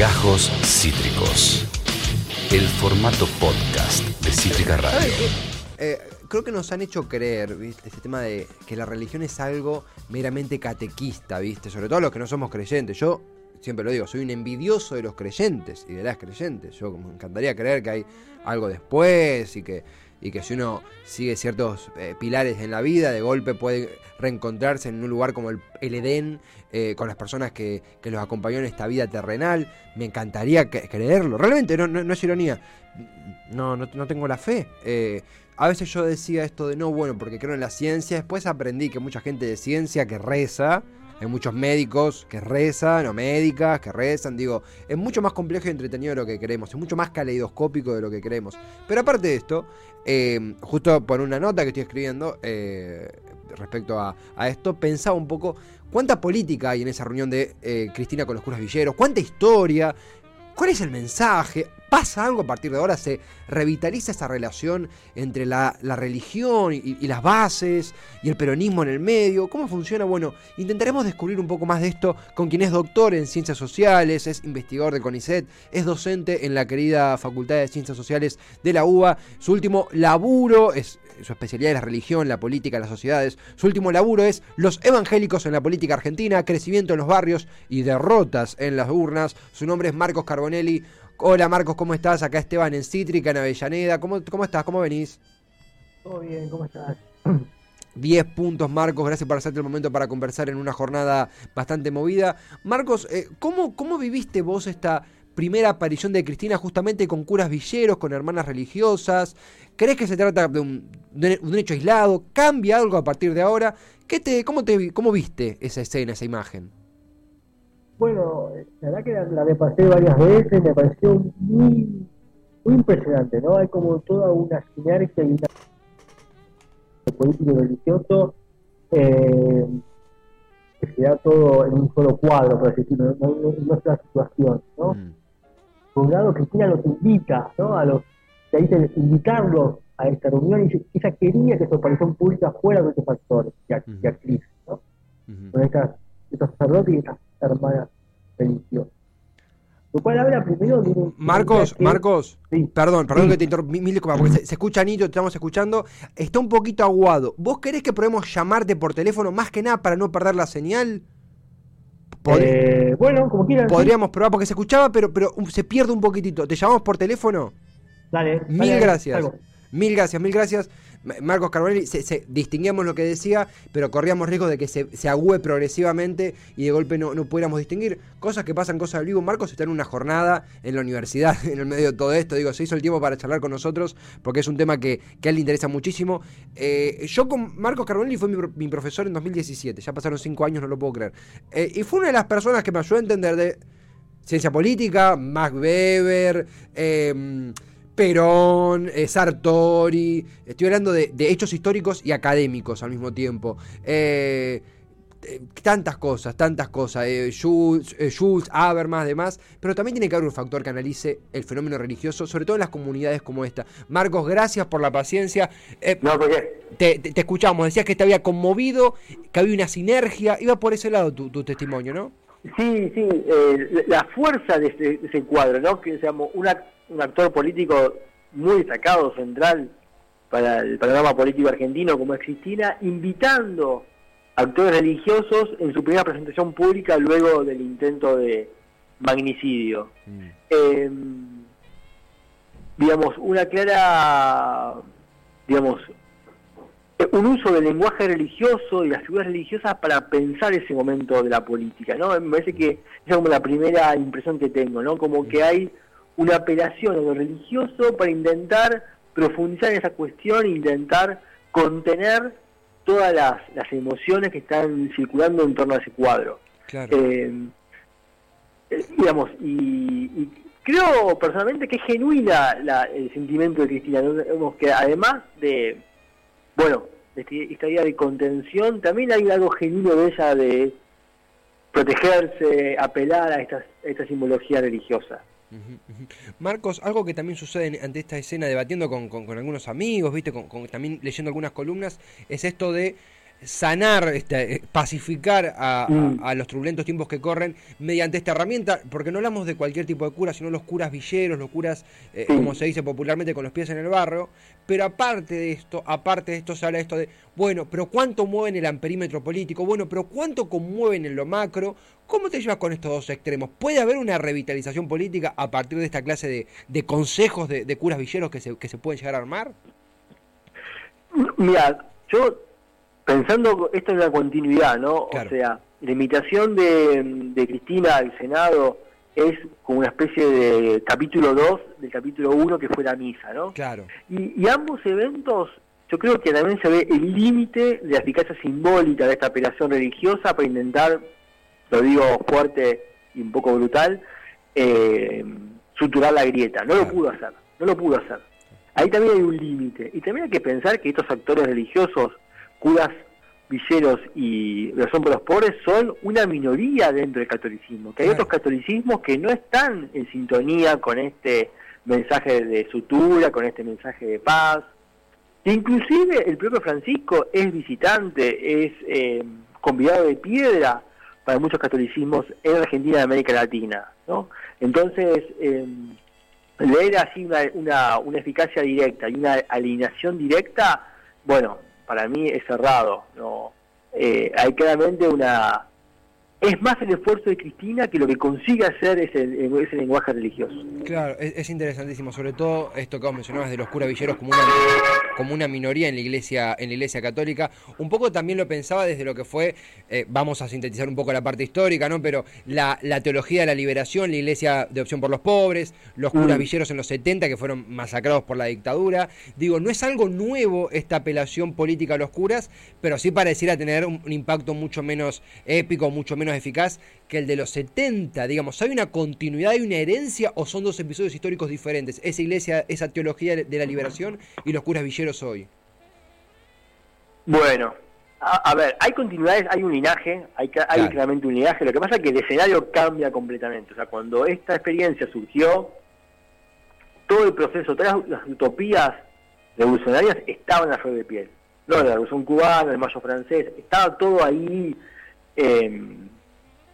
Gajos Cítricos. El formato podcast de Cítrica Radio. Eh, creo que nos han hecho creer, ¿viste? Este tema de que la religión es algo meramente catequista, ¿viste? Sobre todo los que no somos creyentes. Yo siempre lo digo, soy un envidioso de los creyentes y de las creyentes. Yo me encantaría creer que hay algo después y que, y que si uno sigue ciertos eh, pilares en la vida, de golpe puede reencontrarse en un lugar como el, el Edén eh, con las personas que, que, los acompañó en esta vida terrenal. Me encantaría creerlo. Realmente, no, no, no, es ironía. No, no, no tengo la fe. Eh, a veces yo decía esto de no, bueno, porque creo en la ciencia. Después aprendí que mucha gente de ciencia que reza hay muchos médicos que rezan o médicas que rezan. Digo, es mucho más complejo y entretenido de lo que queremos. Es mucho más caleidoscópico de lo que queremos. Pero aparte de esto, eh, justo por una nota que estoy escribiendo eh, respecto a, a, esto, pensaba un poco cuánta política hay en esa reunión de eh, Cristina con los curas villeros, cuánta historia. ¿Cuál es el mensaje? ¿Pasa algo a partir de ahora? ¿Se revitaliza esa relación entre la, religión y, y, las bases y el peronismo en el medio? ¿Cómo funciona? Bueno, intentaremos descubrir un poco más de esto con quien es doctor en ciencias sociales, es investigador de CONICET, es docente en la querida Facultad de Ciencias Sociales de la UBA. Su último laburo es su especialidad es la religión, la política, las sociedades. Su último laburo es Los evangélicos en la política argentina, crecimiento en los barrios y derrotas en las urnas. Su nombre es Marcos Carbonelli. Hola Marcos, ¿cómo estás? Acá Esteban en Cítrica, en Avellaneda. ¿Cómo, cómo estás? ¿Cómo venís? Todo bien, ¿cómo estás? 10 puntos, Marcos. Gracias por hacerte el momento para conversar en una jornada bastante movida. Marcos, eh, ¿cómo, ¿cómo viviste vos esta primera aparición de Cristina justamente con curas villeros, con hermanas religiosas? ¿Crees que se trata de un, de un hecho aislado? ¿Cambia algo a partir de ahora? ¿Qué te, cómo, te, ¿Cómo viste esa escena, esa imagen? Bueno, la verdad que la, repasé varias veces, me pareció muy, muy impresionante, ¿no? Hay como toda una sinergia y una político y religioso eh, que se da todo en un solo cuadro, por así decirlo, no, no, no es una situación, ¿no? Mm. Por un lado, Cristina los invita, ¿no? A los que dicen invitarlos a esta reunión y ella quería que su aparición pública fuera de estos factores y, actrices, ¿no? Con estas, estos sacerdotes y estas hermanas religiosas. Lo cual habla primero de un, Marcos, que... Marcos, sí. perdón, perdón sí. que te interrumpa, mil porque se, se, escucha Nito, te estamos escuchando, está un poquito aguado. ¿Vos querés que probemos llamarte por teléfono más que nada para no perder la señal? Pod eh, bueno, como quieran. Podríamos sí. probar porque se escuchaba, pero, pero se pierde un poquitito. ¿Te llamamos por teléfono? Dale. Mil dale, gracias. Algo. Mil gracias, mil gracias. Marcos Carbonelli, se, se, distinguíamos lo que decía, pero corríamos riesgo de que se, se agüe progresivamente y de golpe no, no, pudiéramos distinguir. Cosas que pasan, cosas del vivo. Marcos está en una jornada en la universidad, en el medio de todo esto. Digo, se hizo el tiempo para charlar con nosotros porque es un tema que, que a él le interesa muchísimo. Eh, yo con Marcos Carbonelli fue mi, profesor en 2017, ya pasaron cinco años, no lo puedo creer. Eh, y fue una de las personas que me ayudó a entender de ciencia política, Max Weber, eh, Perón, eh, Sartori, estoy hablando de, de, hechos históricos y académicos al mismo tiempo. Eh, eh, tantas cosas, tantas cosas, eh, Schultz, eh, Schultz, Habermas, demás, pero también tiene que haber un factor que analice el fenómeno religioso, sobre todo en las comunidades como esta. Marcos, gracias por la paciencia. Eh, no, ¿por qué? Te, te, te, escuchamos, decías que te había conmovido, que había una sinergia, iba por ese lado tu, tu testimonio, ¿no? Sí, sí, la fuerza de ese, de ese, cuadro, ¿no? Que digamos, una un actor político muy destacado, central para el panorama político argentino como es Cristina, invitando actores religiosos en su primera presentación pública luego del intento de magnicidio. Mm. Eh, digamos, una clara, digamos, un uso del lenguaje religioso y las figuras religiosas para pensar ese momento de la política, ¿no? Me parece que esa es como la primera impresión que tengo, ¿no? Como que hay una apelación a lo religioso para intentar profundizar en esa cuestión intentar contener todas las, las emociones que están circulando en torno a ese cuadro. Claro. Eh, eh, digamos, y, y, creo personalmente que es genuina la, el sentimiento de Cristina, ¿no? que además de, bueno, de este, esta idea de contención, también hay algo genuino de ella de protegerse, apelar a esta, a esta simbología religiosa. Marcos, algo que también sucede ante esta escena, debatiendo con, con, algunos amigos, viste, con, con, también leyendo algunas columnas, es esto de sanar, este, eh, pacificar Mm. a, a los turbulentos tiempos que corren mediante esta herramienta, porque no hablamos de cualquier tipo de cura, sino los curas villeros, los curas, eh, Sí. como se dice popularmente, con los pies en el barro. Pero aparte de esto, aparte de esto, se habla de esto de, bueno, pero ¿cuánto mueven el amperímetro político? Bueno, pero ¿cuánto conmueven en lo macro? ¿Cómo te llevas con estos dos extremos? ¿Puede haber una revitalización política a partir de esta clase de, de consejos de, de curas villeros que se, que se pueden llegar a armar? Mira, yo pensando, esto es una continuidad, ¿no? Claro. O sea, la invitación de, de Cristina al Senado es como una especie de capítulo 2 del capítulo 1 que fue la misa, ¿no? Claro. Y, y ambos eventos, yo creo que también se ve el límite de la eficacia simbólica de esta operación religiosa para intentar, lo digo fuerte y un poco brutal, eh, suturar la grieta. No lo pudo hacer, no lo pudo hacer. Ahí también hay un límite. Y también hay que pensar que estos actores religiosos, curas, villeros y los pobres, son una minoría dentro del catolicismo. Que hay Claro. otros catolicismos que no están en sintonía con este mensaje de sutura, con este mensaje de paz. Inclusive el propio Francisco es visitante, es eh, convidado de piedra para muchos catolicismos en Argentina y América Latina. ¿no? Entonces, eh, leer así una, una, una eficacia directa y una alineación directa, bueno, para mí es cerrado. ¿no? Eh, hay claramente una... Es más el esfuerzo de Cristina que lo que consigue hacer ese, ese lenguaje religioso. Claro, es, es interesantísimo, sobre todo esto que vos mencionabas de los curas villeros como una, como una minoría en la iglesia, en la iglesia católica. Un poco también lo pensaba desde lo que fue, eh, vamos a sintetizar un poco la parte histórica, ¿no? Pero la, la teología de la liberación, la iglesia de opción por los pobres, los Mm. villeros en los 70 que fueron masacrados por la dictadura. Digo, no es algo nuevo esta apelación política a los curas, pero sí pareciera tener un, un impacto mucho menos épico, mucho menos eficaz que el de los 70, digamos, ¿hay una continuidad, hay una herencia o son dos episodios históricos diferentes? Esa iglesia, esa teología de la liberación y los curas villeros hoy. Bueno, a, a ver, hay continuidades, hay un linaje, hay, ca- hay Claro. claramente un linaje. Lo que pasa es que el escenario cambia completamente. O sea, cuando esta experiencia surgió, todo el proceso, todas las, las utopías revolucionarias estaban a flor de piel. No, la revolución cubana, el mayo francés, estaba todo ahí eh,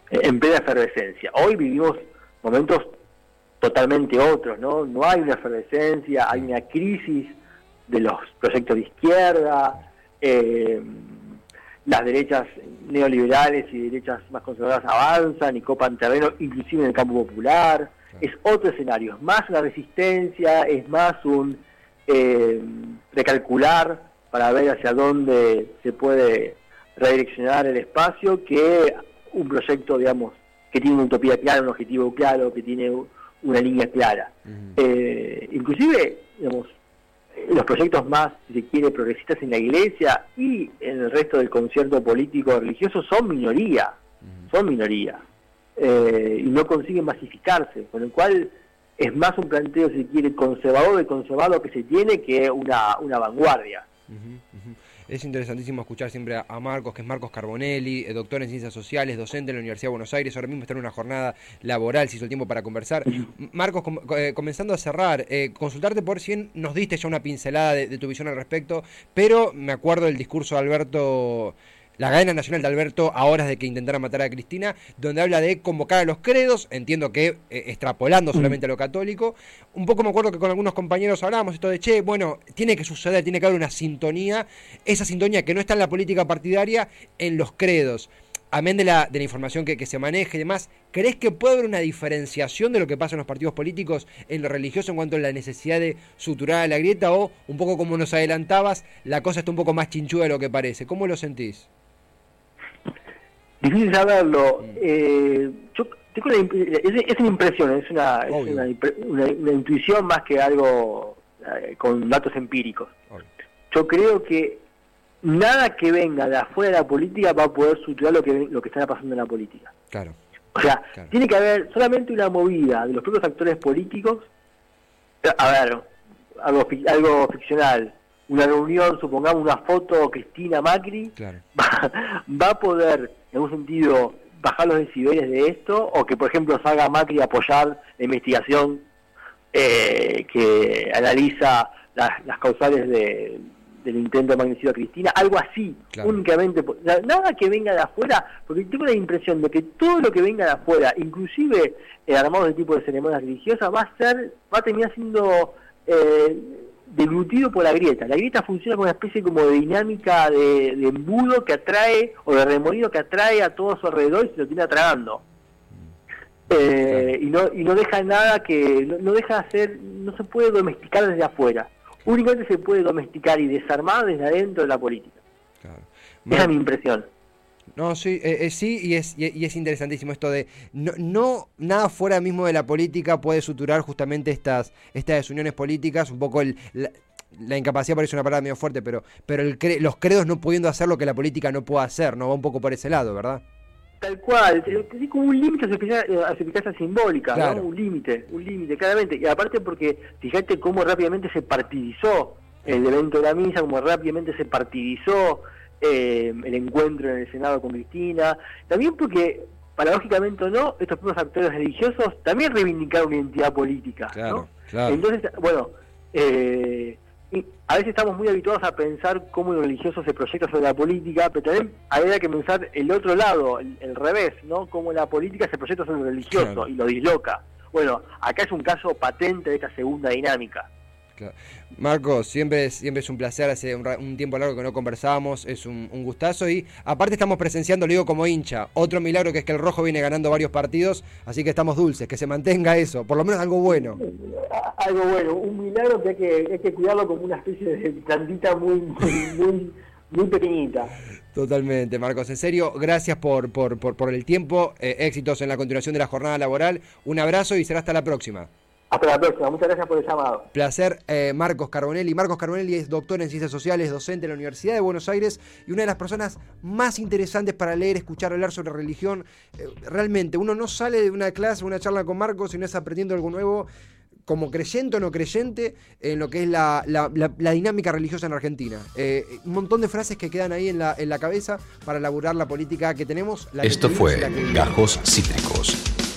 en plena efervescencia. Hoy vivimos momentos totalmente otros, ¿no? No hay una efervescencia, hay una crisis de los proyectos de izquierda, eh, las derechas neoliberales y derechas más conservadoras avanzan y copan terreno, inclusive en el campo popular. Es otro escenario, es más una resistencia, es más un eh, recalcular para ver hacia dónde se puede redireccionar el espacio que un proyecto, digamos, que tiene una utopía clara, un objetivo claro, que tiene una línea clara. Eh, inclusive, digamos, los proyectos más, si se quiere, progresistas en la iglesia y en el resto del concierto político religioso son minoría, son minoría, eh, y no consiguen masificarse, con lo cual es más un planteo, si se quiere, conservador de conservado que se tiene que una, una vanguardia. Ujú. Es interesantísimo escuchar siempre a- Marcos, que es Marcos Carbonelli, eh, doctor en ciencias sociales, docente en la Universidad de Buenos Aires, ahora mismo está en una jornada laboral, se hizo el tiempo para conversar. Marcos, com- eh, comenzando a cerrar, eh, consultarte por si nos diste ya una pincelada de, de tu visión al respecto, pero me acuerdo del discurso de Alberto, la cadena nacional de Alberto a horas de que intentara matar a Cristina, donde habla de convocar a los credos, entiendo que eh, extrapolando solamente a lo católico. Un poco me acuerdo que con algunos compañeros hablábamos esto de, che, bueno, tiene que suceder, tiene que haber una sintonía, esa sintonía que no está en la política partidaria, en los credos. Amén de la, de la información que, que se maneje y demás, ¿crees que puede haber una diferenciación de lo que pasa en los partidos políticos en lo religioso en cuanto a la necesidad de suturar a la grieta o, un poco como nos adelantabas, la cosa está un poco más chinchuda de lo que parece? ¿Cómo lo sentís? Difícil saberlo. Mm. Eh, yo tengo imp- es, es una impresión, es una, es una, una- una intuición más que algo eh, con datos empíricos. Obvio. Yo creo que nada que venga de afuera de la política va a poder suturar lo que lo que está pasando en la política. Claro. O sea, Claro. tiene que haber solamente una movida de los propios actores políticos. A ver, algo, algo ficcional. Una reunión, supongamos una foto Cristina Macri, Claro. va, va a poder, en un sentido, bajar los decibeles de esto, o que, por ejemplo, salga Macri a apoyar la investigación eh, que analiza las, las causales de, del intento de magnicidio a Cristina, algo así, únicamente, nada que venga de afuera, porque tengo la impresión de que todo lo que venga de afuera, inclusive el armado de tipo de ceremonias religiosas, va a ser, va a terminar siendo eh, deglutido por la grieta. La grieta funciona como una especie como de dinámica de, embudo que atrae, o de remolino que atrae a todo su alrededor y se lo tiene atragando. Eh, y, no, y no deja nada que, no, deja de hacer, no se puede domesticar desde afuera. Únicamente se puede domesticar y desarmar desde adentro de la política. Esa es mi impresión. No, sí, eh, eh, sí y es, y, es interesantísimo esto de no, no, nada fuera mismo de la política puede suturar justamente estas, estas desuniones políticas, un poco el, la, incapacidad parece una palabra medio fuerte, pero, pero el los credos no pudiendo hacer lo que la política no puede hacer, ¿no? Va un poco por ese lado, ¿verdad? Tal cual, es como un límite a su eficacia, simbólica, ¿no? un límite, un límite, claramente. Y aparte porque fíjate cómo rápidamente se partidizó el evento de la misa, cómo rápidamente se partidizó eh, el encuentro en el Senado con Cristina, también porque, paradójicamente o no, estos propios actores religiosos también reivindicaron una identidad política. ¿no? Entonces, bueno, eh, a veces estamos muy habituados a pensar cómo el religioso se proyecta sobre la política, pero también habría que pensar el otro lado, el, revés, ¿no? Cómo la política se proyecta sobre el religioso y lo disloca. Bueno, acá es un caso patente de esta segunda dinámica. Marcos, siempre, siempre es un placer, hace un, tiempo largo que no conversábamos, es un, gustazo y aparte estamos presenciando, lo digo como hincha, otro milagro que es que el Rojo viene ganando varios partidos, así que estamos dulces, que se mantenga eso, por lo menos algo bueno. Algo bueno, un milagro que hay que, hay que cuidarlo como una especie de plantita muy, muy, muy, pequeñita. Totalmente, Marcos. En serio, gracias por, por, por, el tiempo, eh, éxitos en la continuación de la jornada laboral, un abrazo y será hasta la próxima. Hasta la próxima, muchas gracias por el llamado. Placer, eh, Marcos Carbonelli. Marcos Carbonelli es doctor en Ciencias Sociales, docente en la Universidad de Buenos Aires y una de las personas más interesantes para leer, escuchar, hablar sobre religión. Eh, realmente, uno no sale de una clase, una charla con Marcos y no es aprendiendo algo nuevo como creyente o no creyente en lo que es la, dinámica religiosa en Argentina. Eh, un montón de frases que quedan ahí en la, en la cabeza para elaborar la política que tenemos. Esto fue Gajos Cítricos.